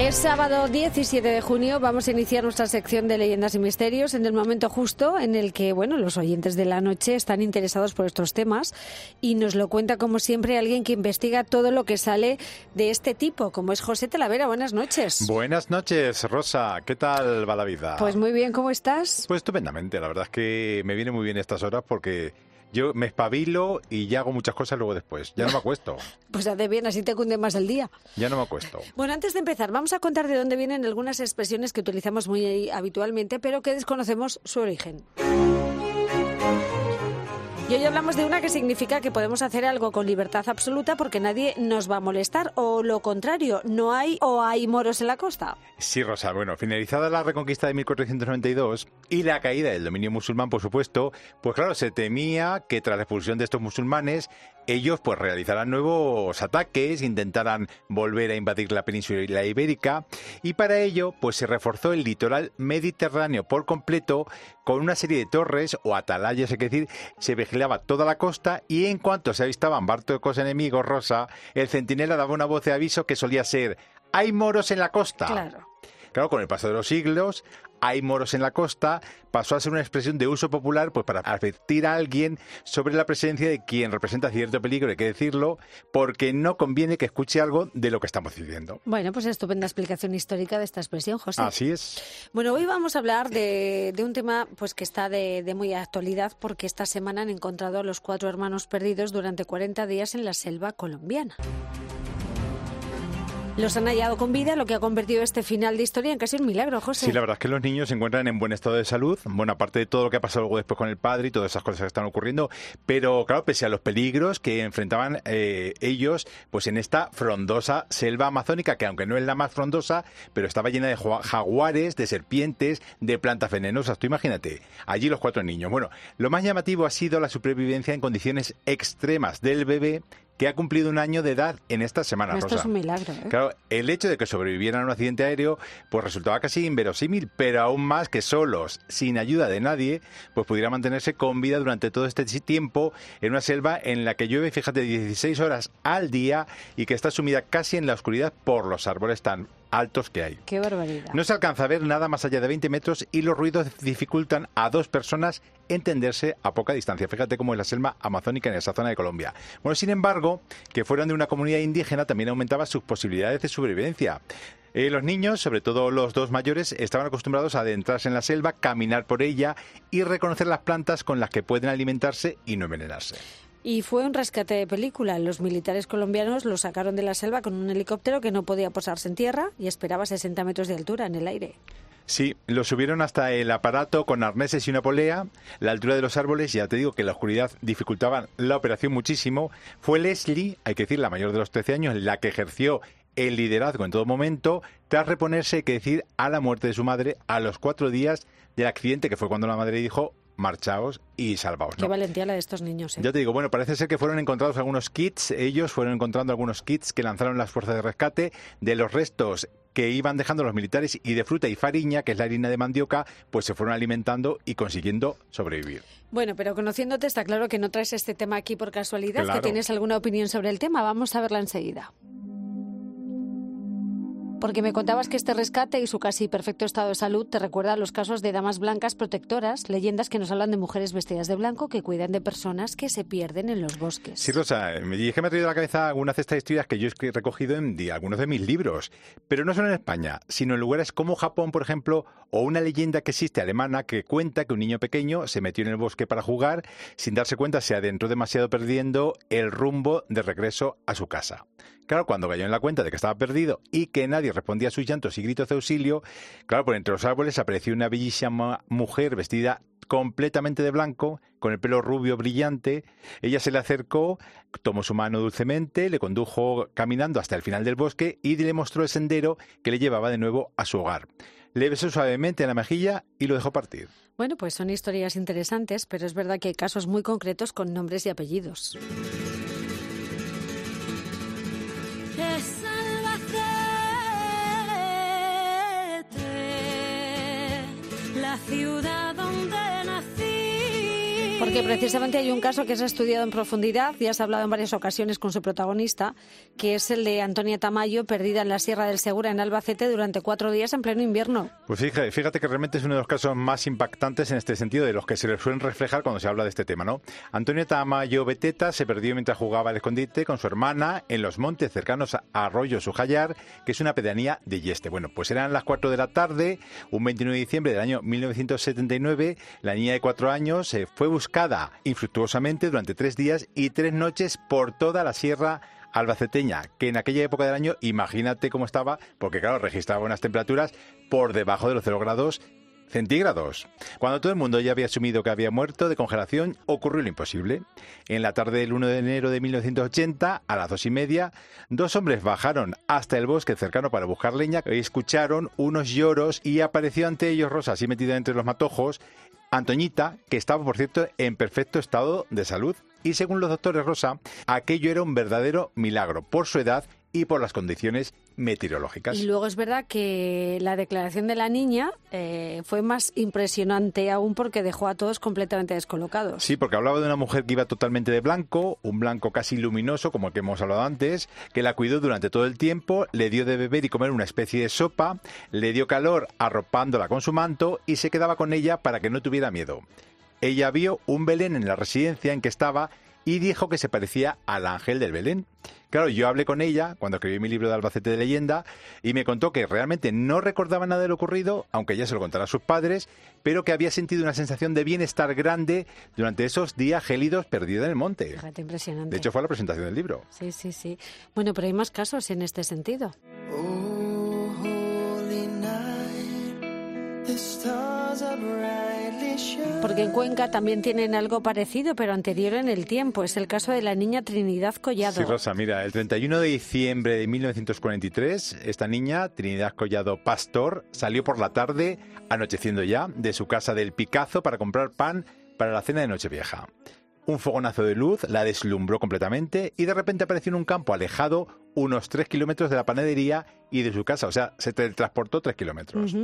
Es sábado 17 de junio, vamos a iniciar nuestra sección de leyendas y misterios en el momento justo en el que, bueno, los oyentes de la noche están interesados por estos temas y nos lo cuenta como siempre alguien que investiga todo lo que sale de este tipo, como es José Talavera. Buenas noches. Buenas noches, Rosa. ¿Qué tal va la vida? Pues muy bien, ¿cómo estás? Pues estupendamente. La verdad es que me viene muy bien estas horas porque yo me espabilo y ya hago muchas cosas luego después. Ya no me acuesto. pues hace bien, así te cunde más el día. Ya no me acuesto. Bueno, antes de empezar, vamos a contar de dónde vienen algunas expresiones que utilizamos muy habitualmente, pero que desconocemos su origen. Y hoy hablamos de una que significa que podemos hacer algo con libertad absoluta porque nadie nos va a molestar, o lo contrario, no hay o hay moros en la costa. Sí, Rosa. Bueno, finalizada la reconquista de 1492 y la caída del dominio musulmán, por supuesto, pues claro, se temía que tras la expulsión de estos musulmanes ellos pues realizarán nuevos ataques, intentarán volver a invadir la península ibérica y para ello pues se reforzó el litoral mediterráneo por completo con una serie de torres o atalayas, es decir, se vigilaba toda la costa y en cuanto se avistaban barcos enemigos, Rosa, el centinela daba una voz de aviso que solía ser hay moros en la costa. Claro. Claro, con el paso de los siglos, hay moros en la costa, pasó a ser una expresión de uso popular pues para advertir a alguien sobre la presencia de quien representa cierto peligro, hay que decirlo, porque no conviene que escuche algo de lo que estamos diciendo. Bueno, pues estupenda explicación histórica de esta expresión, José. Así es. Bueno, hoy vamos a hablar de, un tema pues que está de, de, muy actualidad porque esta semana han encontrado a los cuatro hermanos perdidos durante 40 días en la selva colombiana. Los han hallado con vida, lo que ha convertido este final de historia en casi un milagro, José. Sí, la verdad es que los niños se encuentran en buen estado de salud, buena parte de todo lo que ha pasado luego después con el padre y todas esas cosas que están ocurriendo, pero claro, pese a los peligros que enfrentaban eh, ellos, pues en esta frondosa selva amazónica, que aunque no es la más frondosa, pero estaba llena de jaguares, de serpientes, de plantas venenosas. Tú imagínate, allí los cuatro niños. Bueno, lo más llamativo ha sido la supervivencia en condiciones extremas del bebé que ha cumplido un año de edad en esta semana. Esto es un milagro. ¿eh? Claro, el hecho de que sobrevivieran a un accidente aéreo, pues resultaba casi inverosímil, pero aún más que solos, sin ayuda de nadie, pues pudiera mantenerse con vida durante todo este tiempo en una selva en la que llueve, fíjate, 16 horas al día y que está sumida casi en la oscuridad por los árboles tan altos que hay. Qué barbaridad. No se alcanza a ver nada más allá de 20 metros y los ruidos dificultan a dos personas entenderse a poca distancia. Fíjate cómo es la selva amazónica en esa zona de Colombia. Bueno, sin embargo, que fueran de una comunidad indígena también aumentaba sus posibilidades de sobrevivencia. Eh, los niños, sobre todo los dos mayores, estaban acostumbrados a adentrarse en la selva, caminar por ella y reconocer las plantas con las que pueden alimentarse y no envenenarse. Y fue un rescate de película. Los militares colombianos lo sacaron de la selva con un helicóptero que no podía posarse en tierra y esperaba 60 metros de altura en el aire. Sí, lo subieron hasta el aparato con arneses y una polea. La altura de los árboles, ya te digo que la oscuridad dificultaba la operación muchísimo. Fue Leslie, hay que decir, la mayor de los 13 años, la que ejerció el liderazgo en todo momento, tras reponerse, hay que decir, a la muerte de su madre a los cuatro días del accidente, que fue cuando la madre dijo, marchaos y salvaos. Qué valentía la de estos niños. ¿eh? Ya te digo, bueno, parece ser que fueron encontrados algunos kits, ellos fueron encontrando algunos kits que lanzaron las fuerzas de rescate de los restos que iban dejando los militares y de fruta y fariña, que es la harina de mandioca, pues se fueron alimentando y consiguiendo sobrevivir. Bueno, pero conociéndote está claro que no traes este tema aquí por casualidad, que tienes alguna opinión sobre el tema. Vamos a verla enseguida porque me contabas que este rescate y su casi perfecto estado de salud te recuerda a los casos de damas blancas protectoras, leyendas que nos hablan de mujeres vestidas de blanco que cuidan de personas que se pierden en los bosques. Sí, Rosa, me dije que me ha traído a la cabeza algunas de estas historias que yo he recogido en algunos de mis libros, pero no solo en España, sino en lugares como Japón, por ejemplo, o una leyenda que existe alemana que cuenta que un niño pequeño se metió en el bosque para jugar, sin darse cuenta se adentró demasiado perdiendo el rumbo de regreso a su casa. Claro, cuando cayó en la cuenta de que estaba perdido y que nadie respondía a sus llantos y gritos de auxilio, claro, por entre los árboles apareció una bellísima mujer vestida completamente de blanco, con el pelo rubio brillante. Ella se le acercó, tomó su mano dulcemente, le condujo caminando hasta el final del bosque y le mostró el sendero que le llevaba de nuevo a su hogar. Le besó suavemente en la mejilla y lo dejó partir. Bueno, pues son historias interesantes, pero es verdad que hay casos muy concretos con nombres y apellidos. la ciudad donde porque precisamente hay un caso que se ha estudiado en profundidad y has hablado en varias ocasiones con su protagonista, que es el de Antonia Tamayo, perdida en la Sierra del Segura, en Albacete, durante cuatro días en pleno invierno. Pues fíjate, fíjate que realmente es uno de los casos más impactantes en este sentido, de los que se le suelen reflejar cuando se habla de este tema, ¿no? Antonia Tamayo Beteta se perdió mientras jugaba al escondite con su hermana en los montes cercanos a Arroyo Sujayar, que es una pedanía de Yeste. Bueno, pues eran las cuatro de la tarde, un 29 de diciembre del año 1979, la niña de cuatro años eh, fue buscada infructuosamente durante tres días y tres noches por toda la sierra albaceteña, que en aquella época del año, imagínate cómo estaba, porque claro, registraba unas temperaturas por debajo de los 0 grados centígrados. Cuando todo el mundo ya había asumido que había muerto de congelación, ocurrió lo imposible. En la tarde del 1 de enero de 1980, a las dos y media, dos hombres bajaron hasta el bosque cercano para buscar leña y escucharon unos lloros y apareció ante ellos Rosa, así metida entre los matojos, Antoñita, que estaba, por cierto, en perfecto estado de salud. Y según los doctores Rosa, aquello era un verdadero milagro por su edad y por las condiciones meteorológicas. Y luego es verdad que la declaración de la niña eh, fue más impresionante aún porque dejó a todos completamente descolocados. Sí, porque hablaba de una mujer que iba totalmente de blanco, un blanco casi luminoso, como el que hemos hablado antes, que la cuidó durante todo el tiempo, le dio de beber y comer una especie de sopa, le dio calor arropándola con su manto y se quedaba con ella para que no tuviera miedo. Ella vio un Belén en la residencia en que estaba y dijo que se parecía al ángel del Belén. Claro, yo hablé con ella cuando escribí mi libro de Albacete de leyenda y me contó que realmente no recordaba nada de lo ocurrido, aunque ella se lo contara a sus padres, pero que había sentido una sensación de bienestar grande durante esos días gélidos perdidos en el monte. Fíjate, impresionante. De hecho, fue la presentación del libro. Sí, sí, sí. Bueno, pero hay más casos en este sentido. Oh, holy night, the stars are porque en Cuenca también tienen algo parecido, pero anterior en el tiempo. Es el caso de la niña Trinidad Collado. Sí, Rosa, mira, el 31 de diciembre de 1943, esta niña, Trinidad Collado Pastor, salió por la tarde, anocheciendo ya, de su casa del Picazo para comprar pan para la cena de Nochevieja. Un fogonazo de luz la deslumbró completamente y de repente apareció en un campo alejado unos tres kilómetros de la panadería y de su casa, o sea, se transportó tres kilómetros.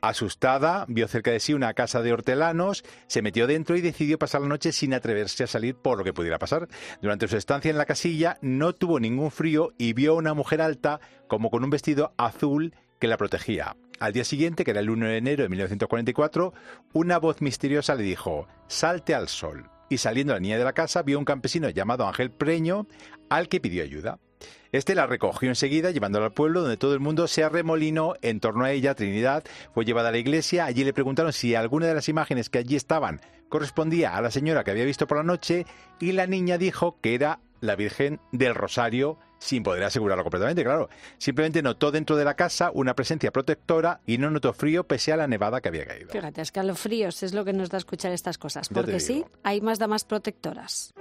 Asustada, vio cerca de sí una casa de hortelanos, se metió dentro y decidió pasar la noche sin atreverse a salir por lo que pudiera pasar. Durante su estancia en la casilla no tuvo ningún frío y vio a una mujer alta como con un vestido azul que la protegía. Al día siguiente, que era el 1 de enero de 1944, una voz misteriosa le dijo, salte al sol y saliendo la niña de la casa vio un campesino llamado Ángel Preño al que pidió ayuda. Este la recogió enseguida llevándola al pueblo donde todo el mundo se arremolinó en torno a ella. Trinidad fue llevada a la iglesia. Allí le preguntaron si alguna de las imágenes que allí estaban correspondía a la señora que había visto por la noche y la niña dijo que era la Virgen del Rosario sin poder asegurarlo completamente, claro. Simplemente notó dentro de la casa una presencia protectora y no notó frío pese a la nevada que había caído. Fíjate, escalofríos es lo que nos da escuchar estas cosas, porque sí, hay más damas protectoras.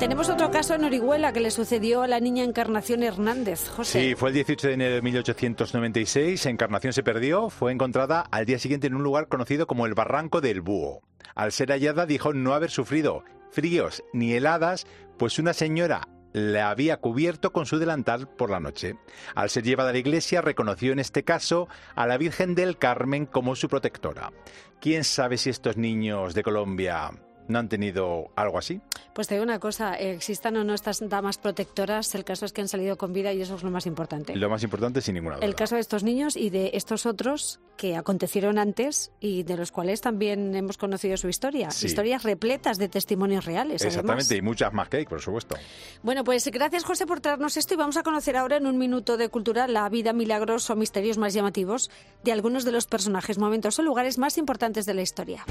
Tenemos otro caso en Orihuela que le sucedió a la niña Encarnación Hernández. José. Sí, fue el 18 de enero de 1896. Encarnación se perdió. Fue encontrada al día siguiente en un lugar conocido como el Barranco del Búho. Al ser hallada dijo no haber sufrido fríos ni heladas, pues una señora la había cubierto con su delantal por la noche. Al ser llevada a la iglesia, reconoció en este caso a la Virgen del Carmen como su protectora. ¿Quién sabe si estos niños de Colombia no han tenido algo así? Pues te digo una cosa, existan o no estas damas protectoras, el caso es que han salido con vida y eso es lo más importante. Lo más importante, sin ninguna duda. El caso de estos niños y de estos otros que acontecieron antes y de los cuales también hemos conocido su historia. Historias repletas de testimonios reales. Exactamente, y muchas más que hay, por supuesto. Bueno, pues gracias José por traernos esto y vamos a conocer ahora en un minuto de cultura la vida, milagros o misterios más llamativos de algunos de los personajes, momentos o lugares más importantes de la historia.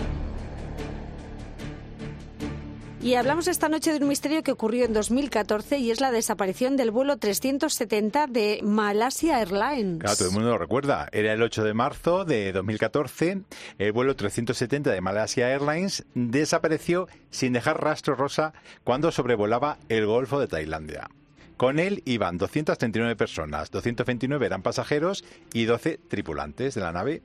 Y hablamos esta noche de un misterio que ocurrió en 2014 y es la desaparición del vuelo 370 de Malasia Airlines. Claro, todo el mundo lo recuerda. Era el 8 de marzo de 2014. El vuelo 370 de Malasia Airlines desapareció sin dejar rastro rosa cuando sobrevolaba el Golfo de Tailandia. Con él iban 239 personas, 229 eran pasajeros y 12 tripulantes de la nave.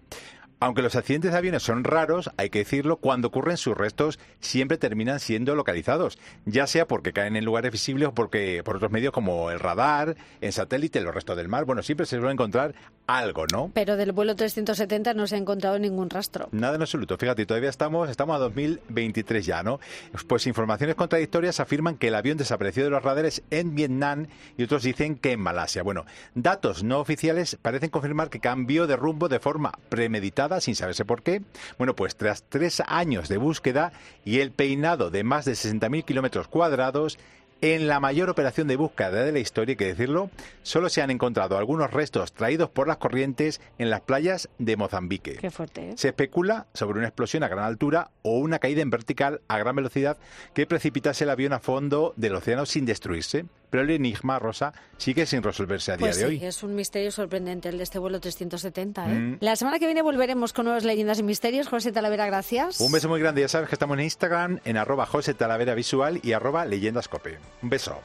Aunque los accidentes de aviones son raros, hay que decirlo, cuando ocurren sus restos siempre terminan siendo localizados, ya sea porque caen en lugares visibles o porque por otros medios como el radar, en satélite, los restos del mar. Bueno, siempre se suele encontrar algo, ¿no? Pero del vuelo 370 no se ha encontrado ningún rastro. Nada en absoluto. Fíjate, todavía estamos, estamos a 2023 ya, ¿no? Pues informaciones contradictorias afirman que el avión desapareció de los radares en Vietnam y otros dicen que en Malasia. Bueno, datos no oficiales parecen confirmar que cambió de rumbo de forma premeditada, sin saberse por qué. Bueno, pues tras tres años de búsqueda y el peinado de más de 60.000 kilómetros cuadrados, en la mayor operación de búsqueda de la historia, hay que decirlo, solo se han encontrado algunos restos traídos por las corrientes en las playas de Mozambique. Qué fuerte. ¿eh? Se especula sobre una explosión a gran altura o una caída en vertical a gran velocidad que precipitase el avión a fondo del océano sin destruirse. Pero el enigma, Rosa, sigue sin resolverse a día pues de hoy. Sí, es un misterio sorprendente el de este vuelo 370. ¿eh? Mm. La semana que viene volveremos con nuevas leyendas y misterios. José Talavera, gracias. Un beso muy grande. Ya sabes que estamos en Instagram, en arroba José Talavera Visual y arroba Leyendascope. Un beso.